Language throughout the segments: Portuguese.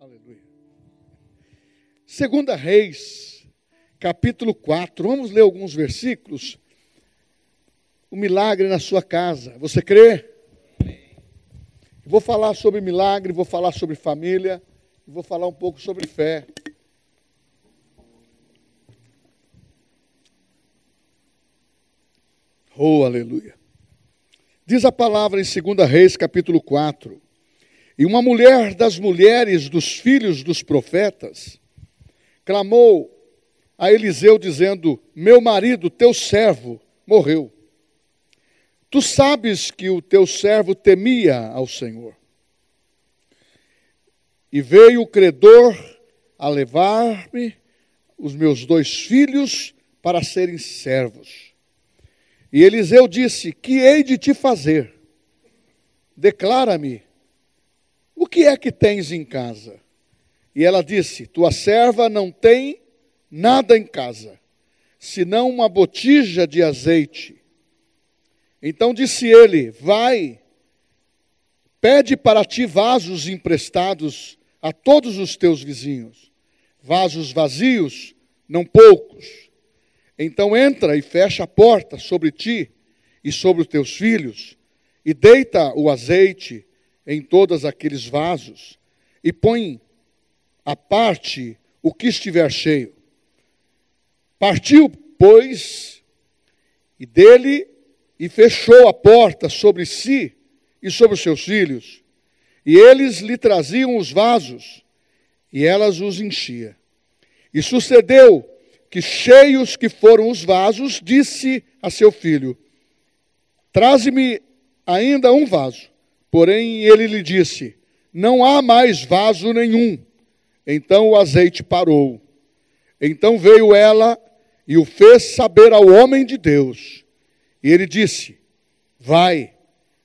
Aleluia. Segunda Reis, capítulo 4. Vamos ler alguns versículos. O milagre na sua casa. Você crê? Vou falar sobre milagre, vou falar sobre família, vou falar um pouco sobre fé. Oh, aleluia. Diz a palavra em 2 Reis, capítulo 4. E uma mulher das mulheres dos filhos dos profetas clamou a Eliseu, dizendo: Meu marido, teu servo, morreu. Tu sabes que o teu servo temia ao Senhor. E veio o credor a levar-me os meus dois filhos para serem servos. E Eliseu disse: Que hei de te fazer? Declara-me, o que é que tens em casa? E ela disse: Tua serva não tem nada em casa, senão uma botija de azeite. Então disse ele: Vai, pede para ti vasos emprestados a todos os teus vizinhos, vasos vazios, não poucos então entra e fecha a porta sobre ti e sobre os teus filhos, e deita o azeite em todos aqueles vasos, e põe à parte o que estiver cheio. Partiu, pois, e dele e fechou a porta sobre si e sobre os seus filhos. E eles lhe traziam os vasos, e elas os enchia. E sucedeu que, cheios que foram os vasos, disse a seu filho: Traze-me ainda um vaso. Porém, ele lhe disse: Não há mais vaso nenhum. Então o azeite parou. Então veio ela e o fez saber ao homem de Deus. E ele disse: Vai,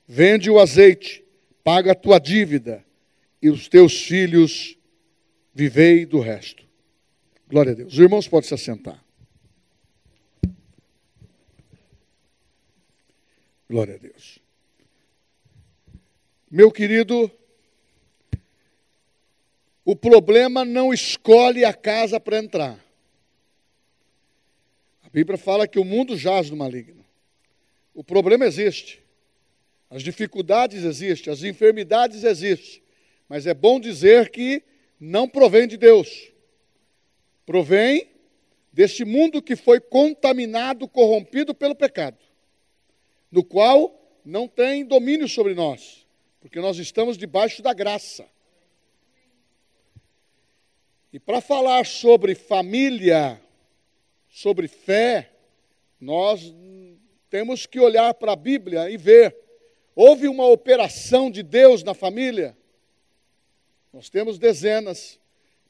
vende o azeite, paga a tua dívida, e os teus filhos vivei do resto. Glória a Deus. Os irmãos podem se assentar. Glória a Deus. Meu querido, o problema não escolhe a casa para entrar. A Bíblia fala que o mundo jaz no maligno. O problema existe. As dificuldades existem, as enfermidades existem. Mas é bom dizer que não provém de Deus provém deste mundo que foi contaminado, corrompido pelo pecado, no qual não tem domínio sobre nós, porque nós estamos debaixo da graça. E para falar sobre família, sobre fé, nós temos que olhar para a Bíblia e ver: houve uma operação de Deus na família? Nós temos dezenas,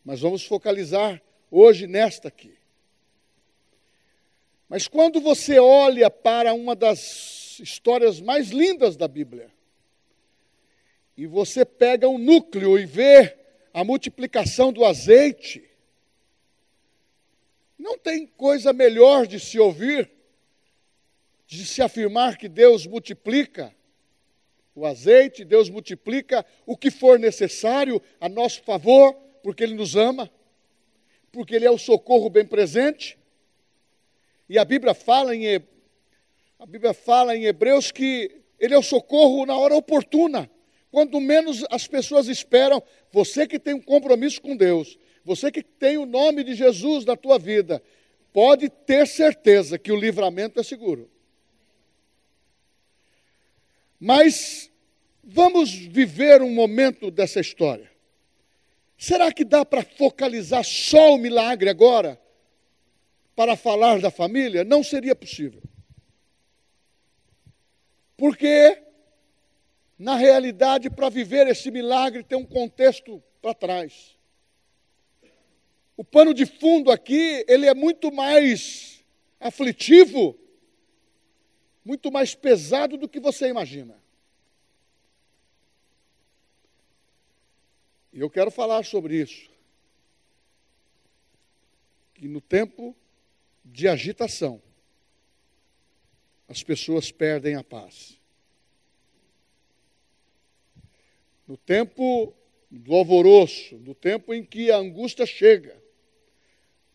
mas vamos focalizar hoje nesta aqui. Mas quando você olha para uma das histórias mais lindas da Bíblia, e você pega um núcleo e vê a multiplicação do azeite, não tem coisa melhor de se ouvir, de se afirmar que Deus multiplica o azeite, Deus multiplica o que for necessário a nosso favor, porque Ele nos ama porque Ele é o socorro bem presente. E a Bíblia fala em, a Bíblia fala em Hebreus que Ele é o socorro na hora oportuna. Quando menos as pessoas esperam, você que tem um compromisso com Deus, você que tem o nome de Jesus na tua vida, pode ter certeza que o livramento é seguro. Mas vamos viver um momento dessa história. Será que dá para focalizar só o milagre agora? Para falar da família? Não seria possível. Porque, na realidade, para viver esse milagre tem um contexto para trás. O pano de fundo aqui, ele é muito mais aflitivo, muito mais pesado do que você imagina. E eu quero falar sobre isso. Que no tempo de agitação, as pessoas perdem a paz. No tempo do alvoroço, do tempo em que a angústia chega,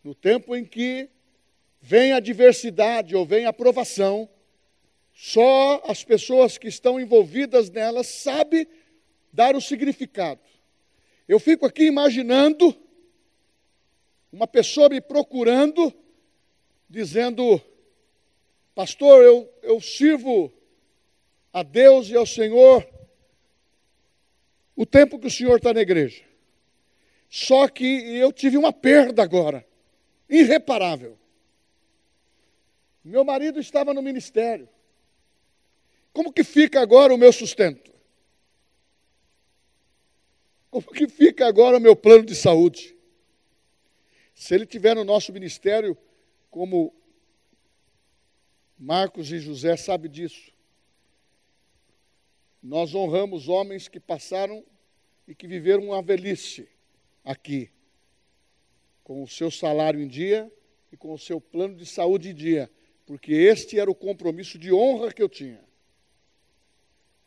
no tempo em que vem a adversidade ou vem a provação, só as pessoas que estão envolvidas nela sabem dar o significado. Eu fico aqui imaginando uma pessoa me procurando, dizendo: Pastor, eu, eu sirvo a Deus e ao Senhor o tempo que o senhor está na igreja. Só que eu tive uma perda agora, irreparável. Meu marido estava no ministério. Como que fica agora o meu sustento? Como que fica agora o meu plano de saúde? Se ele tiver no nosso ministério, como Marcos e José sabe disso, nós honramos homens que passaram e que viveram uma velhice aqui, com o seu salário em dia e com o seu plano de saúde em dia, porque este era o compromisso de honra que eu tinha.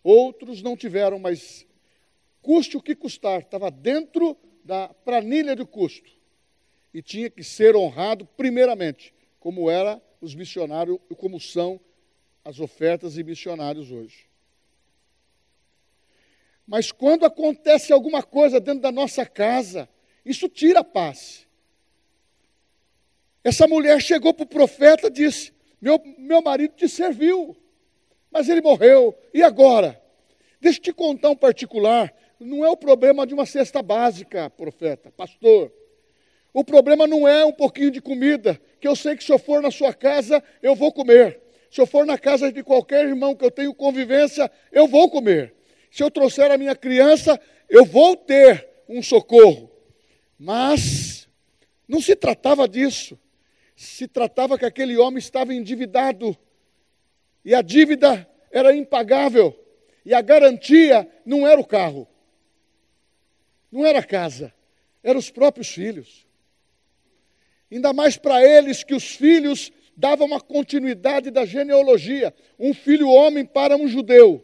Outros não tiveram, mas custe o que custar, estava dentro da planilha de custo. E tinha que ser honrado primeiramente, como era os missionários e como são as ofertas e missionários hoje. Mas quando acontece alguma coisa dentro da nossa casa, isso tira a paz. Essa mulher chegou para o profeta e disse: meu, meu marido te serviu, mas ele morreu, e agora? Deixa eu te contar um particular. Não é o problema de uma cesta básica, profeta, pastor. O problema não é um pouquinho de comida, que eu sei que se eu for na sua casa, eu vou comer. Se eu for na casa de qualquer irmão que eu tenho convivência, eu vou comer se eu trouxer a minha criança, eu vou ter um socorro. Mas não se tratava disso. Se tratava que aquele homem estava endividado. E a dívida era impagável. E a garantia não era o carro. Não era a casa. Eram os próprios filhos. Ainda mais para eles que os filhos davam uma continuidade da genealogia. Um filho homem para um judeu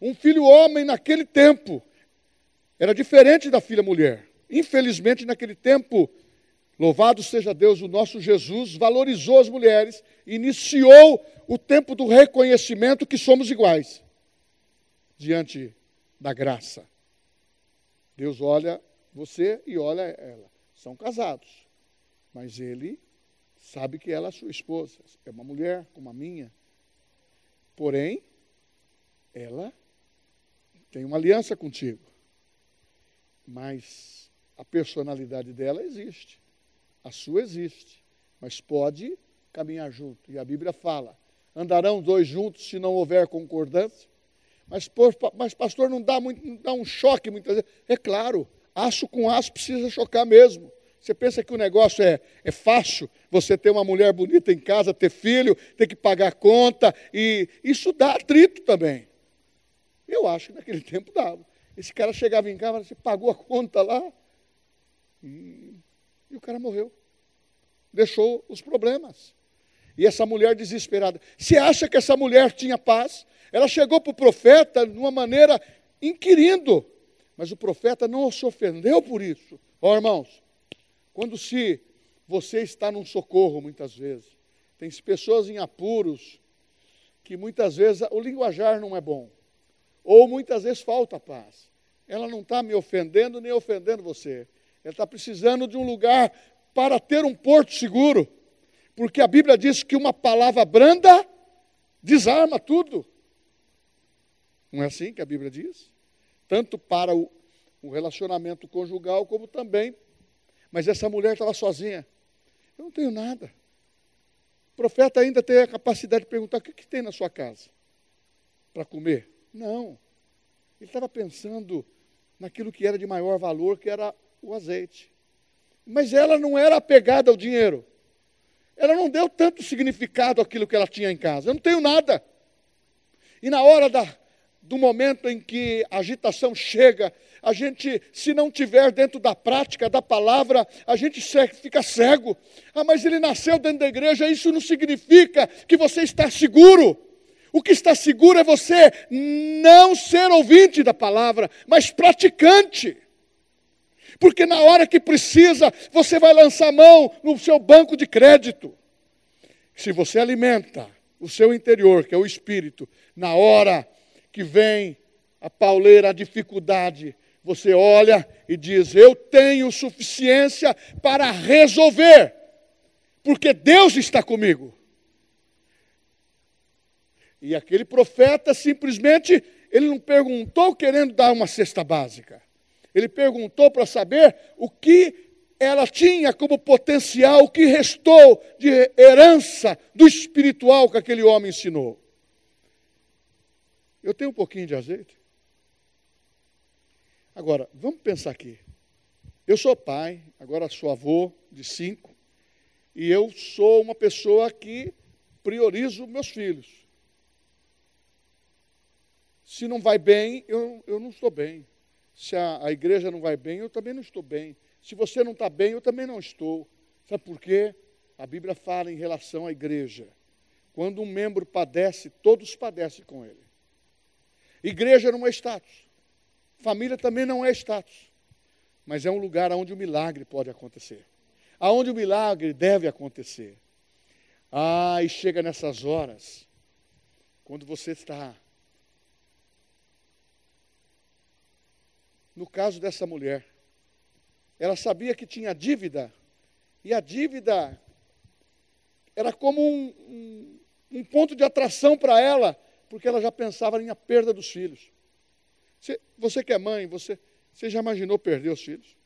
um filho homem naquele tempo era diferente da filha mulher. Infelizmente, naquele tempo, louvado seja Deus, o nosso Jesus valorizou as mulheres, iniciou o tempo do reconhecimento que somos iguais diante da graça. Deus olha você e olha ela. São casados, mas ele sabe que ela é sua esposa, é uma mulher como a minha. Porém, ela tem uma aliança contigo. Mas a personalidade dela existe. A sua existe. Mas pode caminhar junto. E a Bíblia fala: andarão dois juntos se não houver concordância. Mas, mas pastor, não dá, muito, não dá um choque muitas vezes. É claro, aço com aço precisa chocar mesmo. Você pensa que o negócio é, é fácil? Você ter uma mulher bonita em casa, ter filho, ter que pagar conta, e isso dá atrito também. Eu acho que naquele tempo dava. Esse cara chegava em casa, você pagou a conta lá, e, e o cara morreu. Deixou os problemas. E essa mulher desesperada. Você acha que essa mulher tinha paz? Ela chegou para o profeta de uma maneira inquirindo. Mas o profeta não se ofendeu por isso. Ó oh, irmãos, quando se você está num socorro, muitas vezes, tem pessoas em apuros, que muitas vezes o linguajar não é bom. Ou muitas vezes falta paz. Ela não está me ofendendo nem ofendendo você. Ela está precisando de um lugar para ter um porto seguro. Porque a Bíblia diz que uma palavra branda desarma tudo. Não é assim que a Bíblia diz? Tanto para o, o relacionamento conjugal, como também. Mas essa mulher estava sozinha. Eu não tenho nada. O profeta ainda tem a capacidade de perguntar: o que, que tem na sua casa para comer? Não. Ele estava pensando naquilo que era de maior valor, que era o azeite. Mas ela não era apegada ao dinheiro. Ela não deu tanto significado àquilo que ela tinha em casa. Eu não tenho nada. E na hora da, do momento em que a agitação chega, a gente, se não tiver dentro da prática da palavra, a gente fica cego. Ah, mas ele nasceu dentro da igreja, isso não significa que você está seguro. O que está seguro é você não ser ouvinte da palavra, mas praticante. Porque na hora que precisa, você vai lançar mão no seu banco de crédito. Se você alimenta o seu interior, que é o espírito, na hora que vem a pauleira, a dificuldade, você olha e diz: Eu tenho suficiência para resolver, porque Deus está comigo. E aquele profeta simplesmente, ele não perguntou querendo dar uma cesta básica. Ele perguntou para saber o que ela tinha como potencial, o que restou de herança do espiritual que aquele homem ensinou. Eu tenho um pouquinho de azeite. Agora, vamos pensar aqui. Eu sou pai, agora sou avô de cinco, e eu sou uma pessoa que priorizo meus filhos. Se não vai bem, eu, eu não estou bem. Se a, a igreja não vai bem, eu também não estou bem. Se você não está bem, eu também não estou. Sabe por quê? A Bíblia fala em relação à igreja. Quando um membro padece, todos padecem com ele. Igreja não é status. Família também não é status. Mas é um lugar onde o milagre pode acontecer. Aonde o milagre deve acontecer. Ah, e chega nessas horas, quando você está no caso dessa mulher. Ela sabia que tinha dívida, e a dívida era como um, um, um ponto de atração para ela, porque ela já pensava em a perda dos filhos. Você, você que é mãe, você, você já imaginou perder os filhos?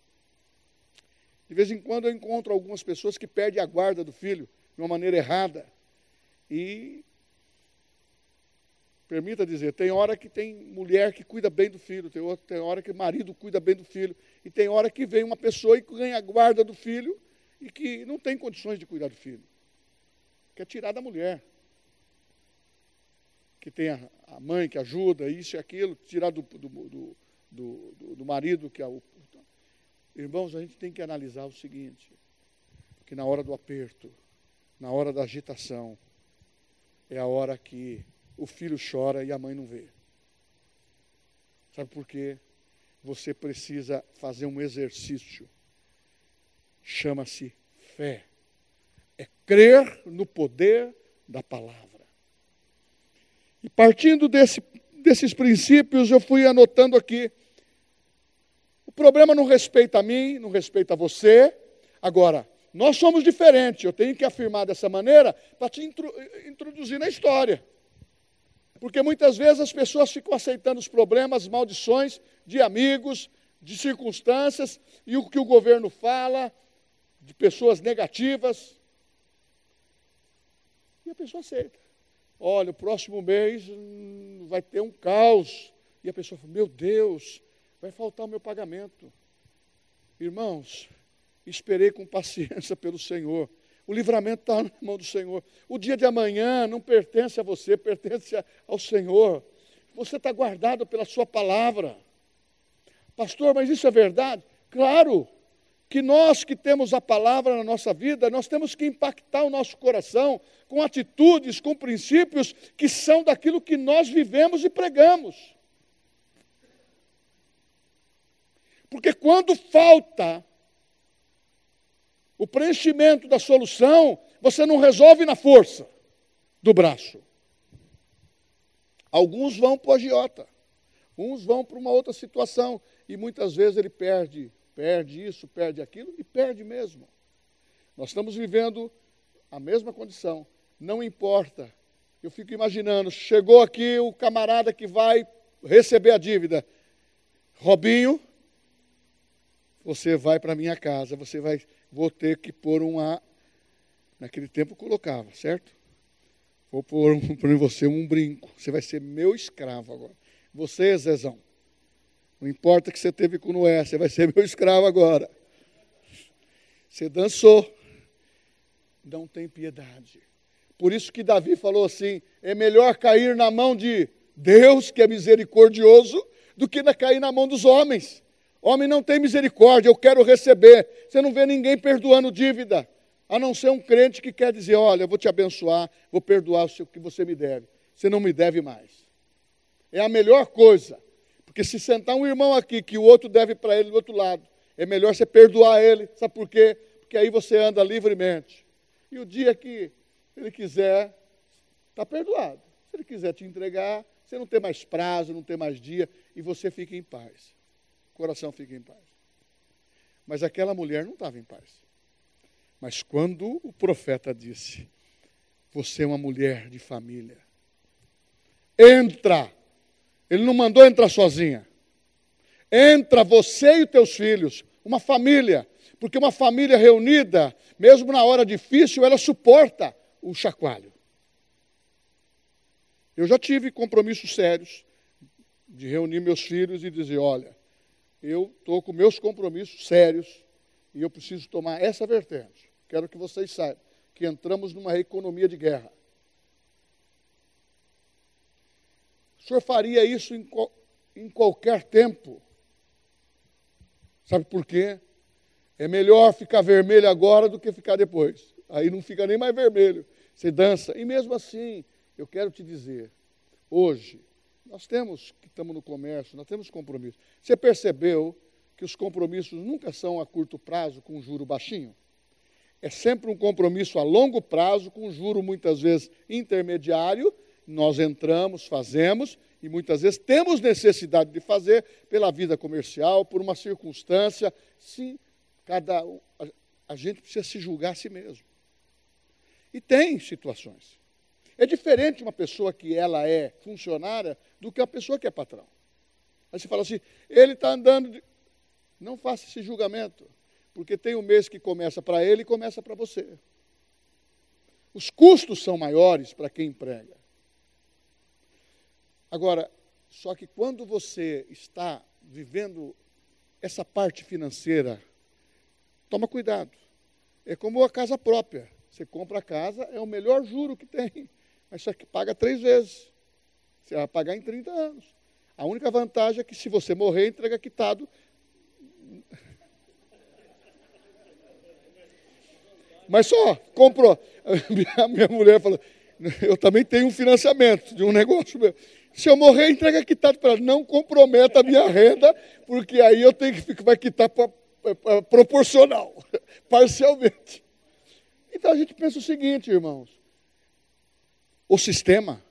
De vez em quando eu encontro algumas pessoas que perdem a guarda do filho de uma maneira errada. E Permita dizer, tem hora que tem mulher que cuida bem do filho, tem, outra, tem hora que marido cuida bem do filho, e tem hora que vem uma pessoa e ganha a guarda do filho e que não tem condições de cuidar do filho. Quer tirar da mulher. Que tem a, a mãe que ajuda, isso e aquilo, tirar do, do, do, do, do marido que é o. Irmãos, a gente tem que analisar o seguinte: que na hora do aperto, na hora da agitação, é a hora que o filho chora e a mãe não vê. Sabe por quê? Você precisa fazer um exercício. Chama-se fé. É crer no poder da palavra. E partindo desse, desses princípios, eu fui anotando aqui. O problema não respeita a mim, não respeita a você. Agora, nós somos diferentes. Eu tenho que afirmar dessa maneira para te introduzir na história. Porque muitas vezes as pessoas ficam aceitando os problemas, maldições de amigos, de circunstâncias, e o que o governo fala, de pessoas negativas. E a pessoa aceita. Olha, o próximo mês hum, vai ter um caos. E a pessoa fala: Meu Deus, vai faltar o meu pagamento. Irmãos, esperei com paciência pelo Senhor. O livramento está na mão do Senhor. O dia de amanhã não pertence a você, pertence ao Senhor. Você está guardado pela Sua palavra. Pastor, mas isso é verdade? Claro que nós que temos a palavra na nossa vida, nós temos que impactar o nosso coração com atitudes, com princípios que são daquilo que nós vivemos e pregamos. Porque quando falta o preenchimento da solução, você não resolve na força do braço. Alguns vão para o agiota, uns vão para uma outra situação, e muitas vezes ele perde, perde isso, perde aquilo, e perde mesmo. Nós estamos vivendo a mesma condição, não importa. Eu fico imaginando, chegou aqui o camarada que vai receber a dívida. Robinho, você vai para minha casa, você vai vou ter que pôr um A. Naquele tempo colocava, certo? Vou pôr para você um brinco. Você vai ser meu escravo agora. Você, Zezão. Não importa que você teve com Noé, você vai ser meu escravo agora. Você dançou. Não tem piedade. Por isso que Davi falou assim: é melhor cair na mão de Deus, que é misericordioso, do que cair na mão dos homens. Homem não tem misericórdia, eu quero receber. Você não vê ninguém perdoando dívida, a não ser um crente que quer dizer: Olha, eu vou te abençoar, vou perdoar o que você me deve. Você não me deve mais. É a melhor coisa. Porque se sentar um irmão aqui que o outro deve para ele do outro lado, É melhor você perdoar ele. Sabe por quê? Porque aí você anda livremente. E o dia que ele quiser, está perdoado. Se ele quiser te entregar, você não tem mais prazo, não tem mais dia, e você fica em paz. Coração fica em paz. Mas aquela mulher não estava em paz. Mas quando o profeta disse: Você é uma mulher de família, entra. Ele não mandou entrar sozinha. Entra você e os teus filhos, uma família. Porque uma família reunida, mesmo na hora difícil, ela suporta o chacoalho. Eu já tive compromissos sérios de reunir meus filhos e dizer: olha, eu estou com meus compromissos sérios e eu preciso tomar essa vertente. Quero que vocês saibam que entramos numa economia de guerra. O senhor faria isso em, em qualquer tempo. Sabe por quê? É melhor ficar vermelho agora do que ficar depois. Aí não fica nem mais vermelho. Você dança. E mesmo assim, eu quero te dizer, hoje, nós temos, que estamos no comércio, nós temos compromisso. Você percebeu que os compromissos nunca são a curto prazo com juro baixinho? É sempre um compromisso a longo prazo, com juro muitas vezes intermediário. Nós entramos, fazemos, e muitas vezes temos necessidade de fazer pela vida comercial, por uma circunstância. Sim, cada a, a gente precisa se julgar a si mesmo. E tem situações. É diferente uma pessoa que ela é funcionária do que uma pessoa que é patrão. Aí você fala assim, ele está andando. De... Não faça esse julgamento, porque tem um mês que começa para ele e começa para você. Os custos são maiores para quem emprega. Agora, só que quando você está vivendo essa parte financeira, toma cuidado. É como a casa própria. Você compra a casa, é o melhor juro que tem mas que paga três vezes. Você vai pagar em 30 anos. A única vantagem é que se você morrer, entrega quitado. Mas só, comprou. A minha mulher falou, eu também tenho um financiamento de um negócio meu. Se eu morrer, entrega quitado para ela. Não comprometa a minha renda, porque aí eu tenho que vai quitar proporcional, parcialmente. Então a gente pensa o seguinte, irmãos. O sistema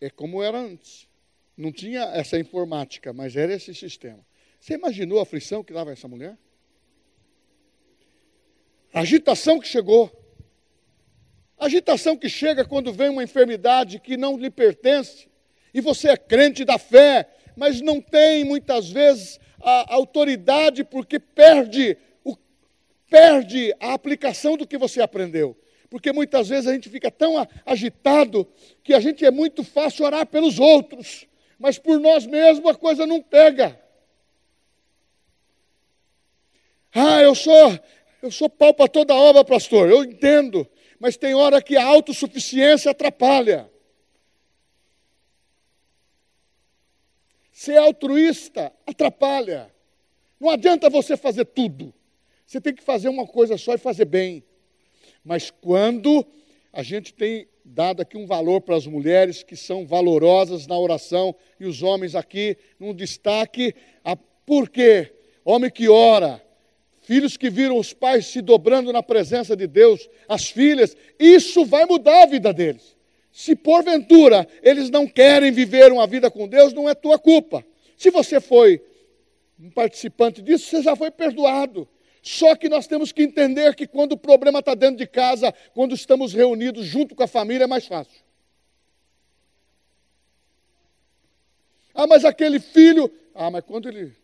é como era antes. Não tinha essa informática, mas era esse sistema. Você imaginou a aflição que dava essa mulher? A agitação que chegou. A agitação que chega quando vem uma enfermidade que não lhe pertence. E você é crente da fé, mas não tem muitas vezes a autoridade porque perde, o, perde a aplicação do que você aprendeu porque muitas vezes a gente fica tão agitado que a gente é muito fácil orar pelos outros, mas por nós mesmos a coisa não pega. Ah, eu sou, eu sou pau para toda obra, pastor, eu entendo, mas tem hora que a autossuficiência atrapalha. Ser altruísta atrapalha. Não adianta você fazer tudo. Você tem que fazer uma coisa só e fazer bem. Mas quando a gente tem dado aqui um valor para as mulheres que são valorosas na oração e os homens aqui num destaque, a, por quê? Homem que ora, filhos que viram os pais se dobrando na presença de Deus, as filhas, isso vai mudar a vida deles. Se porventura eles não querem viver uma vida com Deus, não é tua culpa. Se você foi um participante disso, você já foi perdoado. Só que nós temos que entender que quando o problema está dentro de casa, quando estamos reunidos junto com a família, é mais fácil. Ah, mas aquele filho. Ah, mas quando ele.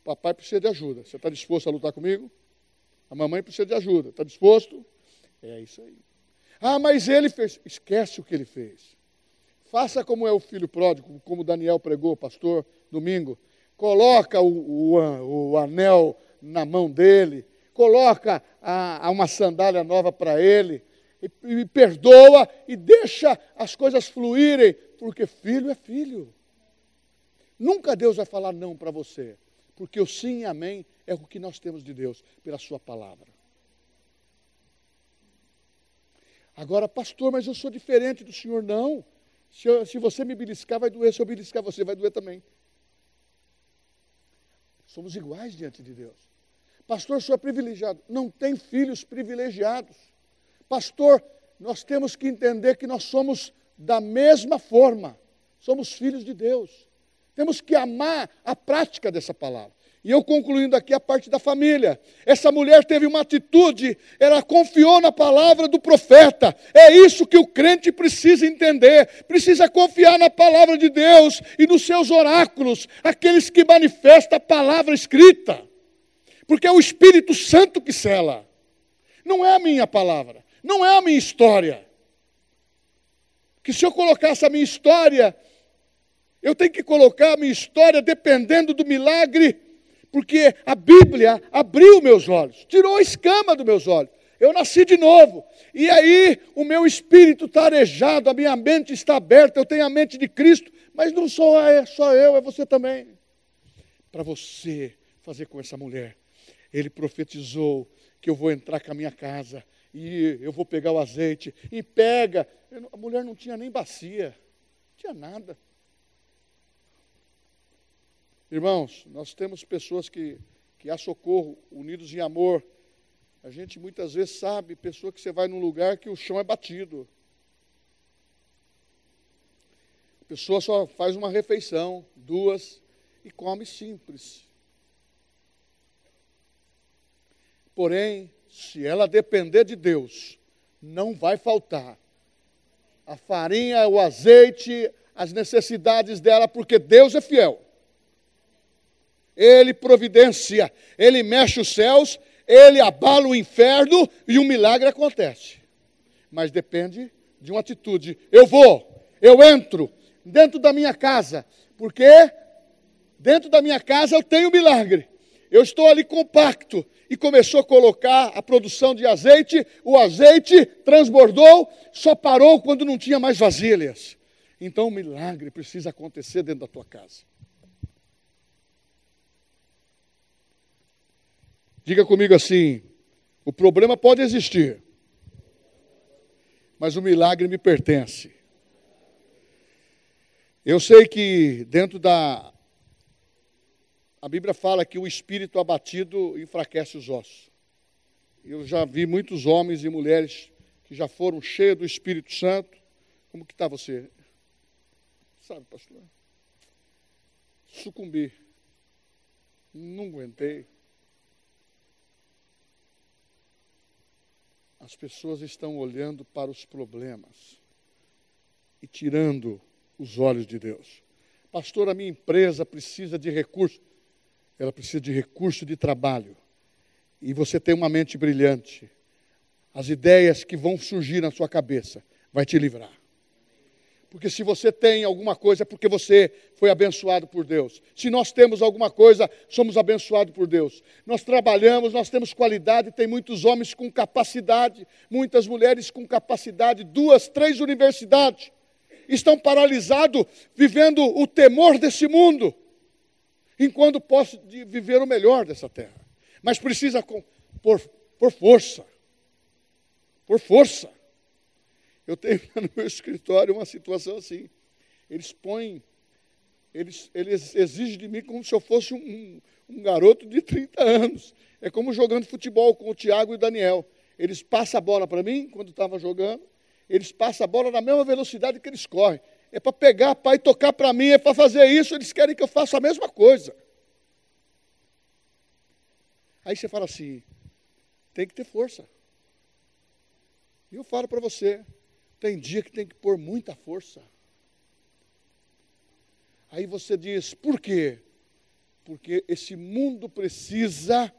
O papai precisa de ajuda. Você está disposto a lutar comigo? A mamãe precisa de ajuda. Está disposto? É isso aí. Ah, mas ele fez. Esquece o que ele fez. Faça como é o filho pródigo, como Daniel pregou, pastor, domingo. Coloca o, o, o anel na mão dele, coloca a, a uma sandália nova para ele, e, e perdoa e deixa as coisas fluírem, porque filho é filho. Nunca Deus vai falar não para você, porque o sim e amém é o que nós temos de Deus, pela Sua palavra. Agora, pastor, mas eu sou diferente do senhor. Não. Se, eu, se você me beliscar, vai doer. Se eu beliscar você, vai doer também. Somos iguais diante de Deus. Pastor, sou privilegiado. Não tem filhos privilegiados. Pastor, nós temos que entender que nós somos da mesma forma. Somos filhos de Deus. Temos que amar a prática dessa palavra. E eu concluindo aqui a parte da família. Essa mulher teve uma atitude, ela confiou na palavra do profeta. É isso que o crente precisa entender. Precisa confiar na palavra de Deus e nos seus oráculos, aqueles que manifestam a palavra escrita. Porque é o Espírito Santo que cela. Não é a minha palavra, não é a minha história. Que se eu colocasse a minha história, eu tenho que colocar a minha história dependendo do milagre porque a Bíblia abriu meus olhos, tirou a escama dos meus olhos. Eu nasci de novo. E aí o meu espírito está arejado, a minha mente está aberta, eu tenho a mente de Cristo, mas não sou é só eu, é você também. Para você fazer com essa mulher, ele profetizou que eu vou entrar com a minha casa e eu vou pegar o azeite e pega. A mulher não tinha nem bacia, não tinha nada. Irmãos, nós temos pessoas que, que há socorro, unidos em amor. A gente muitas vezes sabe, pessoa que você vai num lugar que o chão é batido. A pessoa só faz uma refeição, duas, e come simples. Porém, se ela depender de Deus, não vai faltar a farinha, o azeite, as necessidades dela, porque Deus é fiel. Ele providencia, ele mexe os céus, ele abala o inferno e um milagre acontece. Mas depende de uma atitude. Eu vou, eu entro dentro da minha casa, porque dentro da minha casa eu tenho milagre. Eu estou ali compacto e começou a colocar a produção de azeite, o azeite transbordou, só parou quando não tinha mais vasilhas. Então o milagre precisa acontecer dentro da tua casa. Diga comigo assim: o problema pode existir, mas o milagre me pertence. Eu sei que dentro da. A Bíblia fala que o espírito abatido enfraquece os ossos. Eu já vi muitos homens e mulheres que já foram cheios do Espírito Santo. Como que está você? Sabe, pastor? Sucumbi. Não aguentei. as pessoas estão olhando para os problemas e tirando os olhos de Deus. Pastor, a minha empresa precisa de recurso. Ela precisa de recurso de trabalho. E você tem uma mente brilhante. As ideias que vão surgir na sua cabeça vai te livrar. Porque se você tem alguma coisa, é porque você foi abençoado por Deus. Se nós temos alguma coisa, somos abençoados por Deus. Nós trabalhamos, nós temos qualidade, tem muitos homens com capacidade, muitas mulheres com capacidade, duas, três universidades. Estão paralisados, vivendo o temor desse mundo, enquanto posso viver o melhor dessa terra. Mas precisa por, por força. Por força. Eu tenho no meu escritório uma situação assim. Eles põem, eles, eles exigem de mim como se eu fosse um, um garoto de 30 anos. É como jogando futebol com o Tiago e o Daniel. Eles passam a bola para mim, quando estava jogando, eles passam a bola na mesma velocidade que eles correm. É para pegar, pai, e tocar para mim, é para fazer isso, eles querem que eu faça a mesma coisa. Aí você fala assim, tem que ter força. E eu falo para você, tem dia que tem que pôr muita força. Aí você diz, por quê? Porque esse mundo precisa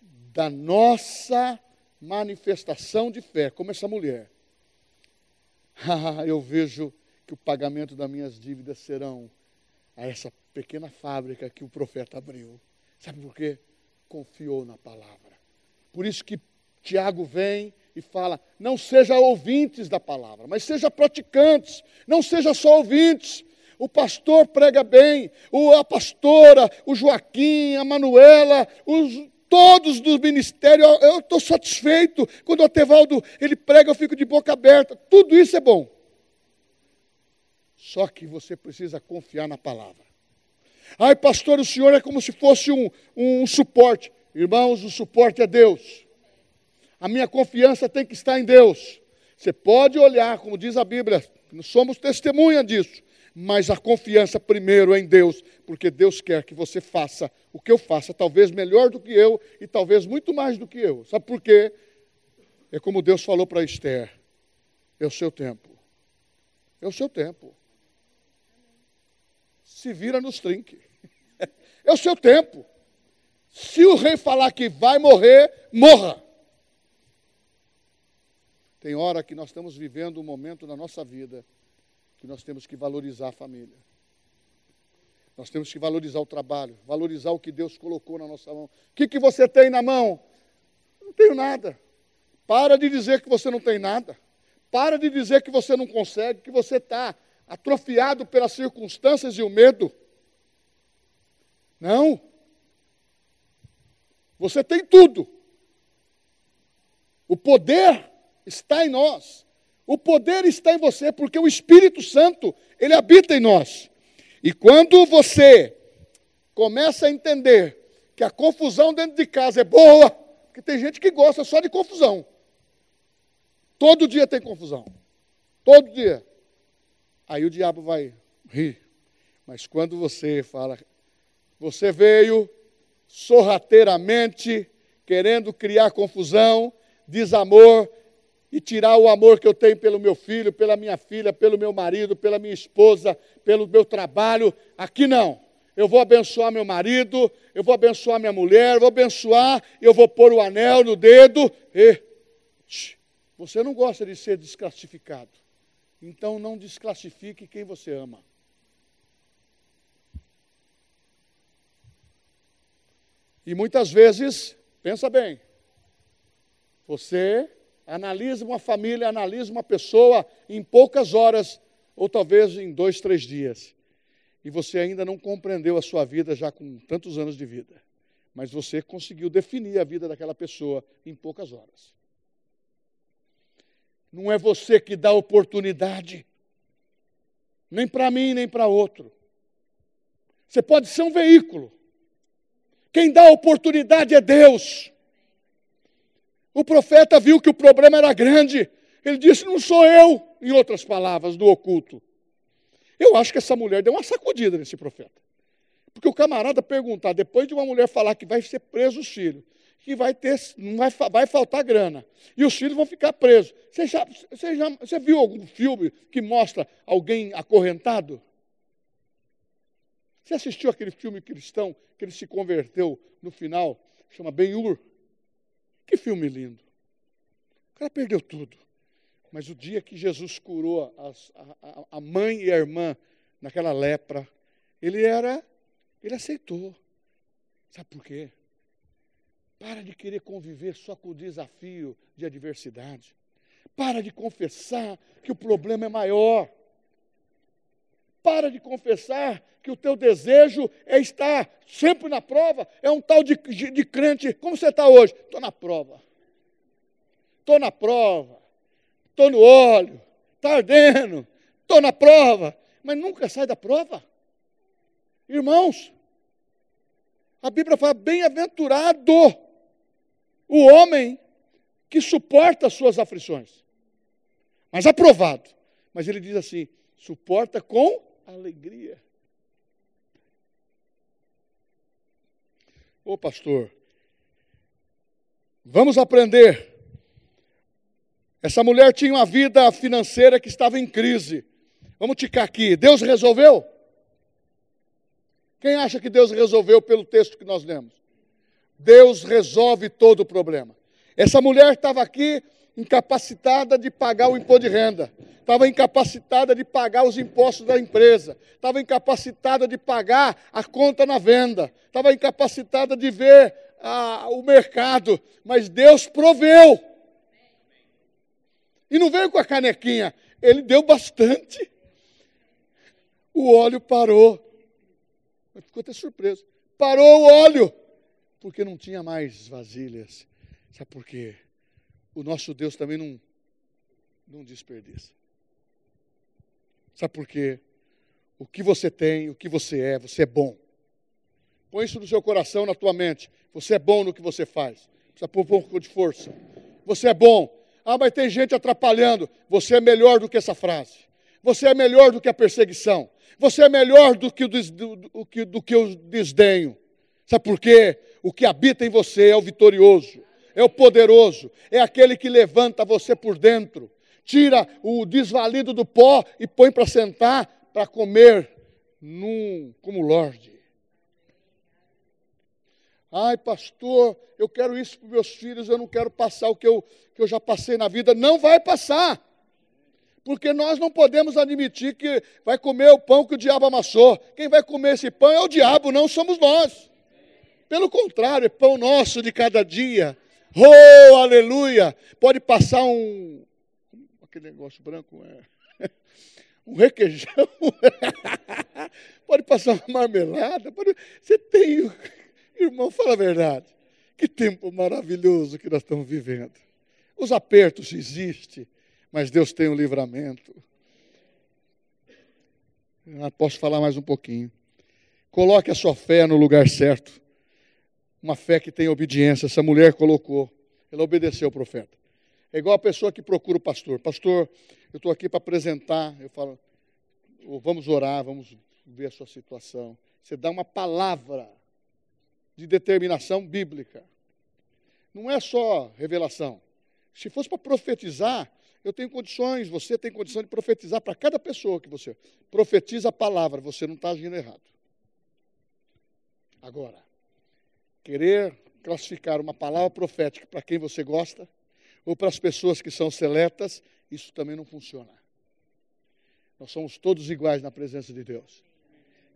da nossa manifestação de fé, como essa mulher. Eu vejo que o pagamento das minhas dívidas serão a essa pequena fábrica que o profeta abriu. Sabe por quê? Confiou na palavra. Por isso que Tiago vem e fala: não seja ouvintes da palavra, mas seja praticantes, não seja só ouvintes. O pastor prega bem, a pastora, o Joaquim, a Manuela, os, todos do ministério, eu estou satisfeito. Quando o Atevaldo ele prega, eu fico de boca aberta. Tudo isso é bom. Só que você precisa confiar na palavra. Ai, pastor, o senhor é como se fosse um, um suporte. Irmãos, o suporte é Deus. A minha confiança tem que estar em Deus. Você pode olhar, como diz a Bíblia, nós somos testemunha disso, mas a confiança primeiro é em Deus, porque Deus quer que você faça o que eu faça, talvez melhor do que eu e talvez muito mais do que eu. Sabe por quê? É como Deus falou para Esther: é o seu tempo. É o seu tempo. Se vira nos trinque. É o seu tempo. Se o rei falar que vai morrer, morra. Tem hora que nós estamos vivendo um momento na nossa vida que nós temos que valorizar a família. Nós temos que valorizar o trabalho, valorizar o que Deus colocou na nossa mão. O que, que você tem na mão? Não tenho nada. Para de dizer que você não tem nada. Para de dizer que você não consegue, que você está atrofiado pelas circunstâncias e o medo. Não. Você tem tudo. O poder está em nós. O poder está em você, porque o Espírito Santo, ele habita em nós. E quando você começa a entender que a confusão dentro de casa é boa, porque tem gente que gosta só de confusão. Todo dia tem confusão. Todo dia. Aí o diabo vai rir. Mas quando você fala, você veio sorrateiramente querendo criar confusão, desamor, e tirar o amor que eu tenho pelo meu filho, pela minha filha, pelo meu marido, pela minha esposa, pelo meu trabalho. Aqui não. Eu vou abençoar meu marido, eu vou abençoar minha mulher, eu vou abençoar, eu vou pôr o anel no dedo. E você não gosta de ser desclassificado. Então não desclassifique quem você ama. E muitas vezes, pensa bem, você Analisa uma família, analisa uma pessoa em poucas horas, ou talvez em dois, três dias. E você ainda não compreendeu a sua vida já com tantos anos de vida. Mas você conseguiu definir a vida daquela pessoa em poucas horas. Não é você que dá oportunidade, nem para mim, nem para outro. Você pode ser um veículo. Quem dá oportunidade é Deus. O profeta viu que o problema era grande. Ele disse: Não sou eu, em outras palavras, do oculto. Eu acho que essa mulher deu uma sacudida nesse profeta. Porque o camarada perguntar, depois de uma mulher falar que vai ser preso os filhos, que vai ter, não vai, vai faltar grana, e os filhos vão ficar presos. Você já, você já você viu algum filme que mostra alguém acorrentado? Você assistiu aquele filme cristão que ele se converteu no final, chama Ben-Hur? Que filme lindo. O cara perdeu tudo. Mas o dia que Jesus curou as, a, a mãe e a irmã naquela lepra, ele era, ele aceitou. Sabe por quê? Para de querer conviver só com o desafio de adversidade. Para de confessar que o problema é maior. Para de confessar que o teu desejo é estar sempre na prova. É um tal de, de, de crente. Como você está hoje? Estou na prova. Estou na prova. Estou no óleo. Está ardendo. Estou na prova. Mas nunca sai da prova. Irmãos, a Bíblia fala: bem-aventurado o homem que suporta as suas aflições. Mas aprovado. Mas ele diz assim: suporta com alegria. Ô pastor, vamos aprender. Essa mulher tinha uma vida financeira que estava em crise. Vamos ticar aqui. Deus resolveu? Quem acha que Deus resolveu pelo texto que nós lemos? Deus resolve todo o problema. Essa mulher estava aqui incapacitada de pagar o imposto de renda estava incapacitada de pagar os impostos da empresa, estava incapacitada de pagar a conta na venda, estava incapacitada de ver o mercado, mas Deus proveu. E não veio com a canequinha, ele deu bastante. O óleo parou. Ficou até surpreso. Parou o óleo, porque não tinha mais vasilhas. Sabe por quê? O nosso Deus também não, não desperdiça. Sabe por quê? O que você tem, o que você é, você é bom. Põe isso no seu coração, na tua mente. Você é bom no que você faz. Precisa pôr um pouco de força. Você é bom. Ah, mas tem gente atrapalhando. Você é melhor do que essa frase. Você é melhor do que a perseguição. Você é melhor do que o, do, do, do, do que o desdenho. Sabe por quê? O que habita em você é o vitorioso, é o poderoso, é aquele que levanta você por dentro, tira o desvalido do pó e põe para sentar para comer num, como Lorde. Ai, pastor, eu quero isso para meus filhos, eu não quero passar o que eu, que eu já passei na vida. Não vai passar. Porque nós não podemos admitir que vai comer o pão que o diabo amassou. Quem vai comer esse pão é o diabo, não somos nós. Pelo contrário, é pão nosso de cada dia. Oh, aleluia! Pode passar um. Aquele negócio branco é. Um requeijão. pode passar uma marmelada. Pode... Você tem. Irmão, fala a verdade. Que tempo maravilhoso que nós estamos vivendo. Os apertos existem, mas Deus tem um livramento. Eu posso falar mais um pouquinho. Coloque a sua fé no lugar certo uma fé que tem obediência. Essa mulher colocou, ela obedeceu ao profeta. É igual a pessoa que procura o pastor. Pastor, eu estou aqui para apresentar. Eu falo, vamos orar, vamos ver a sua situação. Você dá uma palavra de determinação bíblica. Não é só revelação. Se fosse para profetizar, eu tenho condições, você tem condição de profetizar para cada pessoa que você profetiza a palavra, você não está agindo errado. Agora, querer classificar uma palavra profética para quem você gosta, ou para as pessoas que são seletas, isso também não funciona. Nós somos todos iguais na presença de Deus.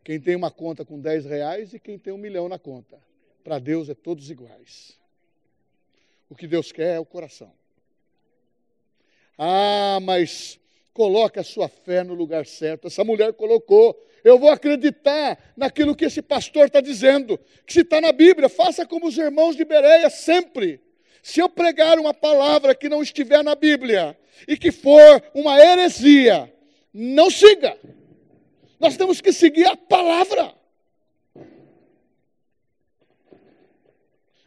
Quem tem uma conta com 10 reais e quem tem um milhão na conta. Para Deus é todos iguais. O que Deus quer é o coração. Ah, mas coloque a sua fé no lugar certo. Essa mulher colocou eu vou acreditar naquilo que esse pastor está dizendo, que se está na Bíblia, faça como os irmãos de Bereia sempre. Se eu pregar uma palavra que não estiver na Bíblia e que for uma heresia, não siga. Nós temos que seguir a palavra.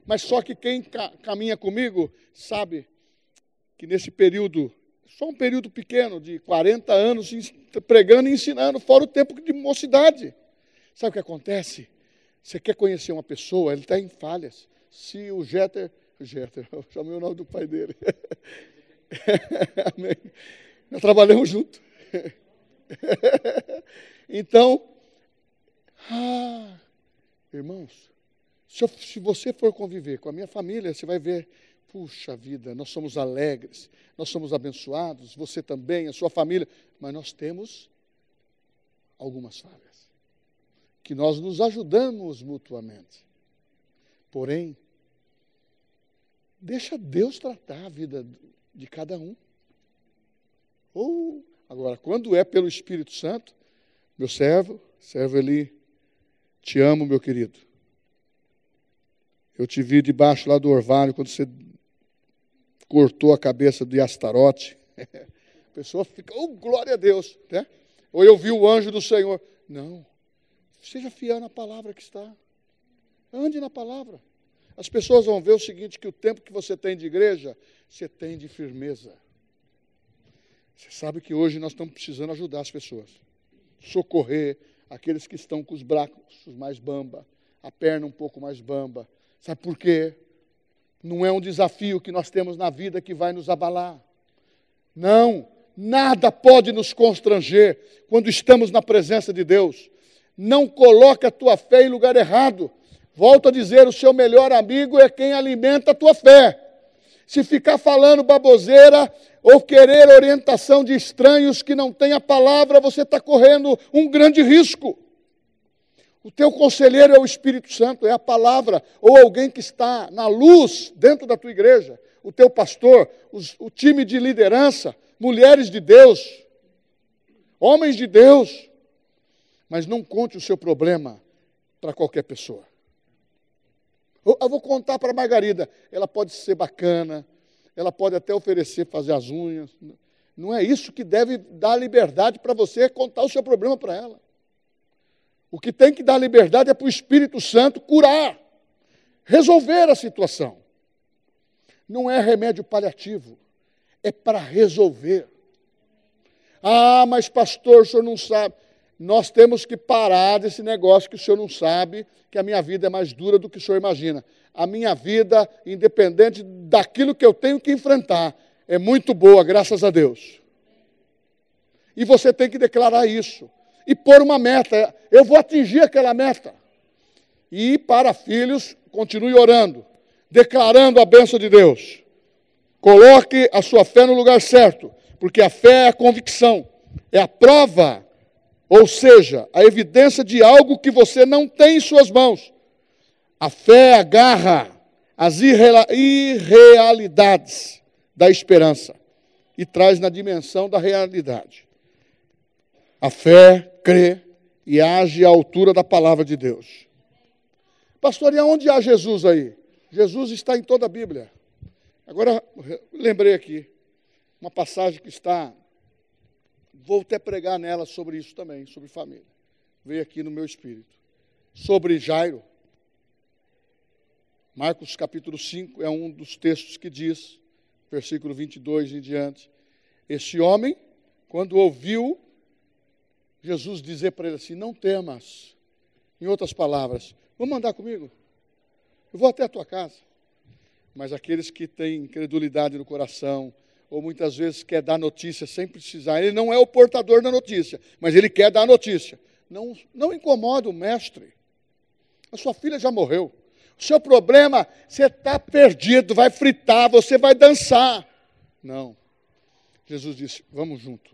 Mas só que quem caminha comigo sabe que nesse período só um período pequeno, de 40 anos, pregando e ensinando, fora o tempo de mocidade. Sabe o que acontece? Você quer conhecer uma pessoa, ele está em falhas. Se o Jeter, Jeter, eu chamei o nome do pai dele. Amém. Nós trabalhamos juntos. então, ah, irmãos, se, eu, se você for conviver com a minha família, você vai ver Puxa vida, nós somos alegres, nós somos abençoados, você também, a sua família, mas nós temos algumas falhas, que nós nos ajudamos mutuamente. Porém, deixa Deus tratar a vida de cada um. Ou, agora, quando é pelo Espírito Santo, meu servo, servo Eli, te amo, meu querido. Eu te vi debaixo lá do orvalho quando você cortou a cabeça de Astarote. A pessoa fica, oh, glória a Deus. Né? Ou eu vi o anjo do Senhor. Não. Seja fiel na palavra que está. Ande na palavra. As pessoas vão ver o seguinte: que o tempo que você tem de igreja, você tem de firmeza. Você sabe que hoje nós estamos precisando ajudar as pessoas. Socorrer aqueles que estão com os braços mais bamba, a perna um pouco mais bamba. Sabe por quê? Não é um desafio que nós temos na vida que vai nos abalar. Não, nada pode nos constranger quando estamos na presença de Deus. Não coloque a tua fé em lugar errado. Volto a dizer, o seu melhor amigo é quem alimenta a tua fé. Se ficar falando baboseira ou querer orientação de estranhos que não têm a palavra, você está correndo um grande risco. O teu conselheiro é o Espírito Santo, é a palavra, ou alguém que está na luz dentro da tua igreja, o teu pastor, os, o time de liderança, mulheres de Deus, homens de Deus. Mas não conte o seu problema para qualquer pessoa. Eu, vou contar para a Margarida, ela pode ser bacana, ela pode até oferecer fazer as unhas. Não é isso que deve dar liberdade para você contar o seu problema para ela. O que tem que dar liberdade é para o Espírito Santo curar, resolver a situação. Não é remédio paliativo, é para resolver. Ah, mas pastor, o senhor não sabe. Nós temos que parar desse negócio que o senhor não sabe, que a minha vida é mais dura do que o senhor imagina. A minha vida, independente daquilo que eu tenho que enfrentar, é muito boa, graças a Deus. E você tem que declarar isso. E pôr uma meta. Eu vou atingir aquela meta. E para filhos, continue orando, declarando a bênção de Deus. Coloque a sua fé no lugar certo, porque a fé é a convicção, é a prova ou seja, a evidência de algo que você não tem em suas mãos. A fé agarra as irrealidades da esperança e traz na dimensão da realidade. A fé crê e age à altura da palavra de Deus. Pastor, e aonde há Jesus aí? Jesus está em toda a Bíblia. Agora, lembrei aqui, uma passagem que está vou até pregar nela sobre isso também, sobre família. Veio aqui no meu espírito. Sobre Jairo. Marcos capítulo 5 é um dos textos que diz, versículo 22 em diante. Esse homem, quando ouviu Jesus dizer para ele assim: Não temas. Em outras palavras, vamos andar comigo? Eu vou até a tua casa. Mas aqueles que têm incredulidade no coração, ou muitas vezes quer dar notícia sem precisar. Ele não é o portador da notícia, mas ele quer dar notícia. Não, não incomoda o mestre. A sua filha já morreu. O seu problema, você está perdido, vai fritar, você vai dançar. Não. Jesus disse: vamos junto.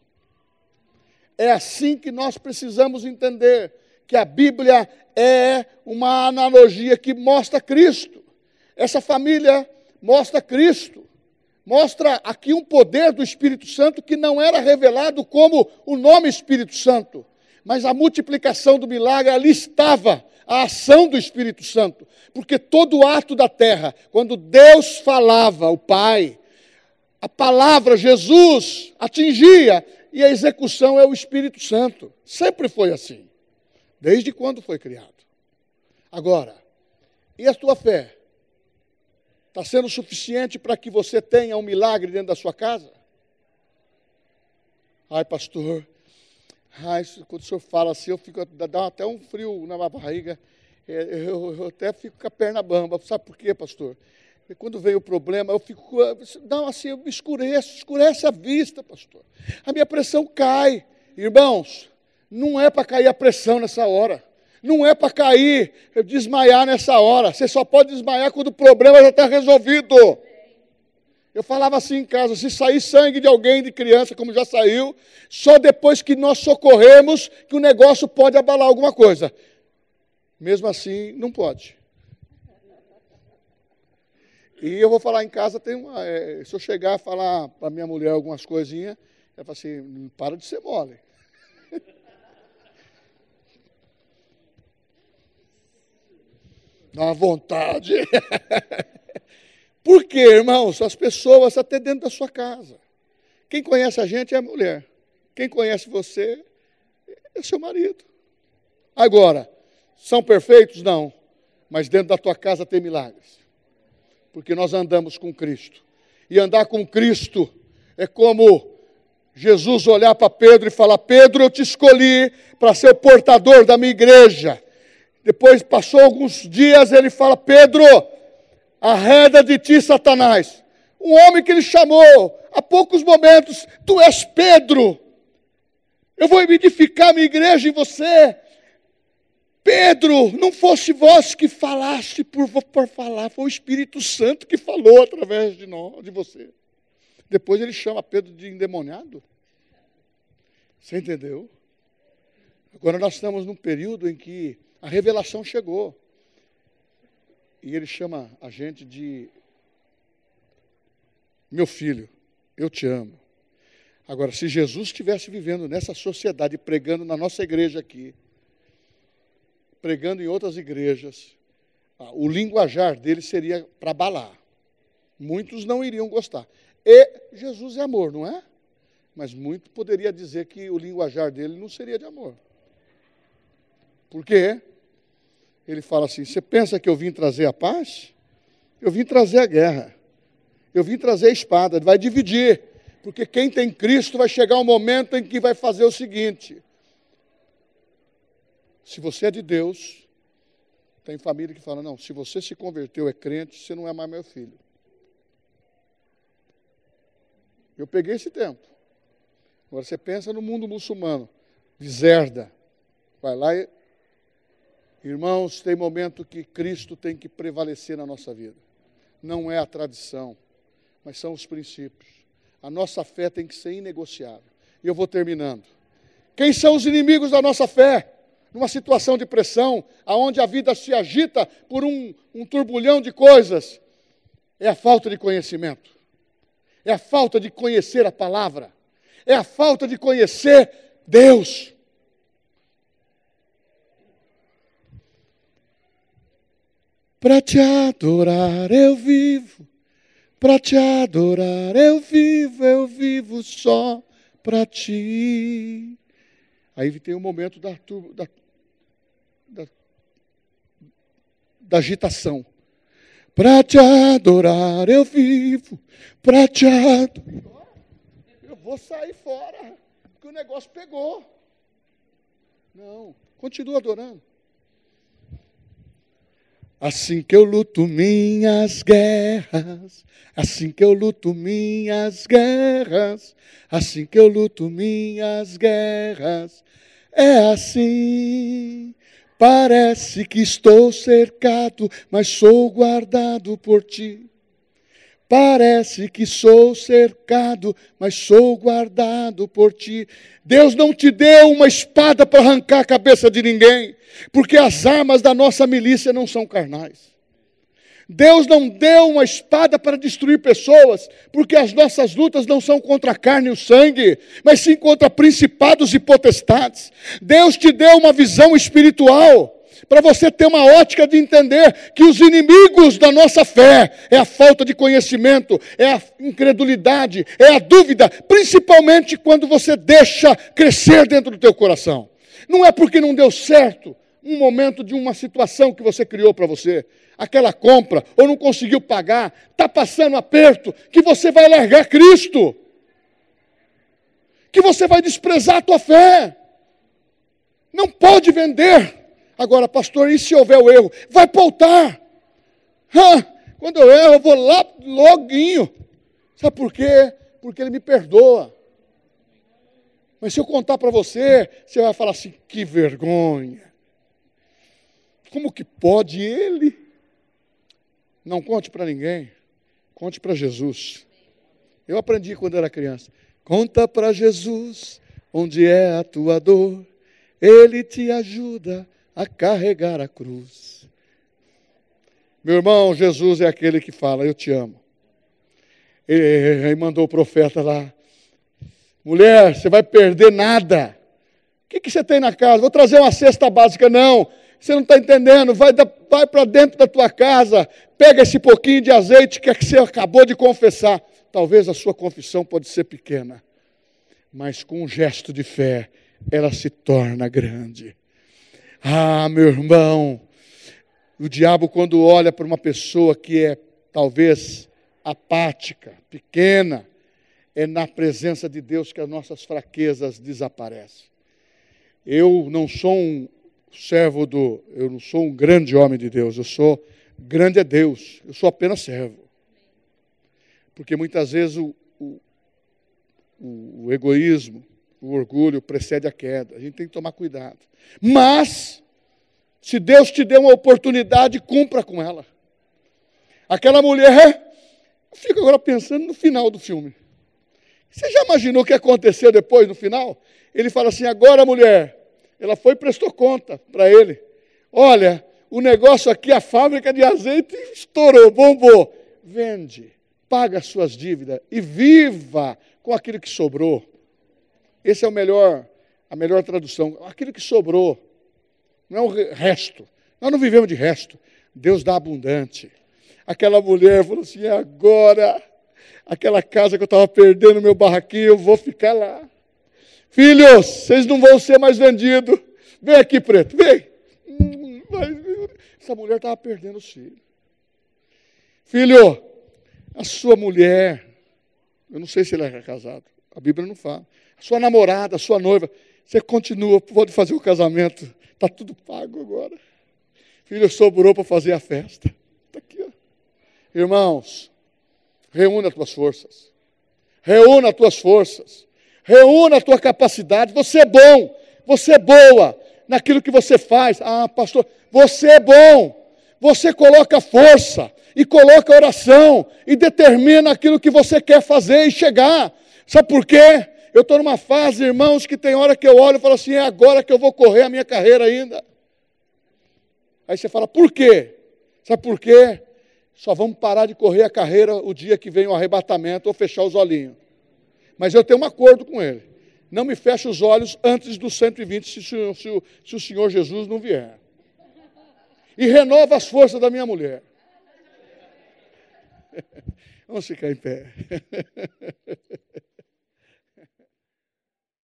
É assim que nós precisamos entender que a Bíblia é uma analogia que mostra Cristo. Essa família mostra Cristo. Mostra aqui um poder do Espírito Santo que não era revelado como o nome Espírito Santo, mas a multiplicação do milagre ali estava, a ação do Espírito Santo, porque todo ato da terra, quando Deus falava, o Pai, a palavra Jesus atingia e a execução é o Espírito Santo. Sempre foi assim, desde quando foi criado. Agora, e a tua fé? Está sendo suficiente para que você tenha um milagre dentro da sua casa? Ai, pastor, ai, quando o senhor fala assim, eu fico, dá até um frio na barriga, é, eu, eu até fico com a perna bamba. Sabe por quê, pastor? E quando vem o problema, eu fico, não, assim, eu escureço, escurece a vista, pastor. A minha pressão cai. Irmãos, não é para cair a pressão nessa hora. Não é para cair, desmaiar nessa hora. Você só pode desmaiar quando o problema já está resolvido. Eu falava assim em casa: se sair sangue de alguém, de criança, como já saiu, só depois que nós socorremos que o negócio pode abalar alguma coisa. Mesmo assim, não pode. E eu vou falar em casa, tem uma, é, se eu chegar a falar para minha mulher algumas coisinhas, ela fala assim: para de ser mole. Dá uma vontade. Por quê, irmãos? As pessoas até dentro da sua casa. Quem conhece a gente é a mulher. Quem conhece você é seu marido. Agora, são perfeitos? Não. Mas dentro da tua casa tem milagres. Porque nós andamos com Cristo. E andar com Cristo é como Jesus olhar para Pedro e falar: Pedro, eu te escolhi para ser o portador da minha igreja. Depois passou alguns dias, ele fala: Pedro, arreda de ti, Satanás. Um homem que ele chamou há poucos momentos: Tu és Pedro. Eu vou edificar minha igreja em você. Pedro, não fosse vós que falaste por, por falar, foi o Espírito Santo que falou através de nós, de você. Depois ele chama Pedro de endemoniado. Você entendeu? Agora nós estamos num período em que a revelação chegou. E ele chama a gente de meu filho, eu te amo. Agora, se Jesus estivesse vivendo nessa sociedade, pregando na nossa igreja aqui, pregando em outras igrejas, o linguajar dele seria para balar. Muitos não iriam gostar. E Jesus é amor, não é? Mas muito poderia dizer que o linguajar dele não seria de amor. Por quê? Ele fala assim: Você pensa que eu vim trazer a paz? Eu vim trazer a guerra. Eu vim trazer a espada. Vai dividir. Porque quem tem Cristo vai chegar um momento em que vai fazer o seguinte: se você é de Deus, tem família que fala: não, se você se converteu, é crente, você não é mais meu filho. Eu peguei esse tempo. Agora você pensa no mundo muçulmano, deserda. Vai lá e. Irmãos, tem momento que Cristo tem que prevalecer na nossa vida. Não é a tradição, mas são os princípios. A nossa fé tem que ser inegociável. E eu vou terminando. Quem são os inimigos da nossa fé? Numa situação de pressão, aonde a vida se agita por um, um turbulhão de coisas, é a falta de conhecimento, é a falta de conhecer a palavra, é a falta de conhecer Deus. Para te adorar eu vivo, para te adorar eu vivo, eu vivo só para ti. Aí tem o momento da, da, da agitação. Para te adorar eu vivo, para te adorar. Eu vou sair fora, porque o negócio pegou. Não, continua adorando. Assim que eu luto minhas guerras, assim que eu luto minhas guerras, assim que eu luto minhas guerras, é assim. Parece que estou cercado, mas sou guardado por ti. Parece que sou cercado, mas sou guardado por ti. Deus não te deu uma espada para arrancar a cabeça de ninguém, porque as armas da nossa milícia não são carnais. Deus não deu uma espada para destruir pessoas, porque as nossas lutas não são contra a carne e o sangue, mas sim contra principados e potestades. Deus te deu uma visão espiritual para você ter uma ótica de entender que os inimigos da nossa fé é a falta de conhecimento, é a incredulidade, é a dúvida, principalmente quando você deixa crescer dentro do teu coração. Não é porque não deu certo um momento de uma situação que você criou para você, aquela compra, ou não conseguiu pagar, está passando aperto, que você vai largar Cristo, que você vai desprezar a tua fé. Não pode vender Agora, pastor, e se houver o erro? Vai pautar. Quando eu erro, eu vou lá loguinho. Sabe por quê? Porque ele me perdoa. Mas se eu contar para você, você vai falar assim: que vergonha. Como que pode ele? Não conte para ninguém, conte para Jesus. Eu aprendi quando era criança. Conta para Jesus onde é a tua dor, ele te ajuda a carregar a cruz. Meu irmão, Jesus é aquele que fala: Eu te amo. E mandou o profeta lá: Mulher, você vai perder nada. O que, que você tem na casa? Vou trazer uma cesta básica. Não, você não está entendendo. Vai, vai para dentro da tua casa, pega esse pouquinho de azeite que, é que você acabou de confessar. Talvez a sua confissão pode ser pequena, mas com um gesto de fé, ela se torna grande. Ah, meu irmão, o diabo, quando olha para uma pessoa que é talvez apática, pequena, é na presença de Deus que as nossas fraquezas desaparecem. Eu não sou um servo do, eu não sou um grande homem de Deus, eu sou grande é Deus, eu sou apenas servo. Porque muitas vezes o, o, o egoísmo, o orgulho precede a queda. A gente tem que tomar cuidado. Mas, se Deus te deu uma oportunidade, cumpra com ela. Aquela mulher, eu fico agora pensando no final do filme. Você já imaginou o que aconteceu depois, no final? Ele fala assim: agora, mulher, ela foi e prestou conta para ele. Olha, o negócio aqui, a fábrica de azeite estourou, bombou. Vende, paga as suas dívidas e viva com aquilo que sobrou. Esse é o melhor, a melhor tradução. Aquilo que sobrou, não é o resto. Nós não vivemos de resto. Deus dá abundante. Aquela mulher falou assim: agora, aquela casa que eu estava perdendo meu barraquinho, eu vou ficar lá. Filhos, vocês não vão ser mais vendidos. Vem aqui, preto, vem. essa mulher estava perdendo os filhos. Filho, a sua mulher, eu não sei se ele é casado, a Bíblia não fala. A sua namorada, a sua noiva, você continua, pode fazer o casamento, está tudo pago agora. Filho, sobrou para fazer a festa. Está aqui, ó. Irmãos, reúna as tuas forças. Reúna as tuas forças. Reúna a tua capacidade. Você é bom. Você é boa naquilo que você faz. Ah, pastor, você é bom. Você coloca força e coloca oração e determina aquilo que você quer fazer e chegar. Sabe por quê? Eu estou numa fase, irmãos, que tem hora que eu olho e falo assim: é agora que eu vou correr a minha carreira ainda. Aí você fala, por quê? Sabe por quê? Só vamos parar de correr a carreira o dia que vem o arrebatamento ou fechar os olhinhos. Mas eu tenho um acordo com ele. Não me feche os olhos antes dos 120, se, se, se, se o Senhor Jesus não vier. E renova as forças da minha mulher. Vamos ficar em pé.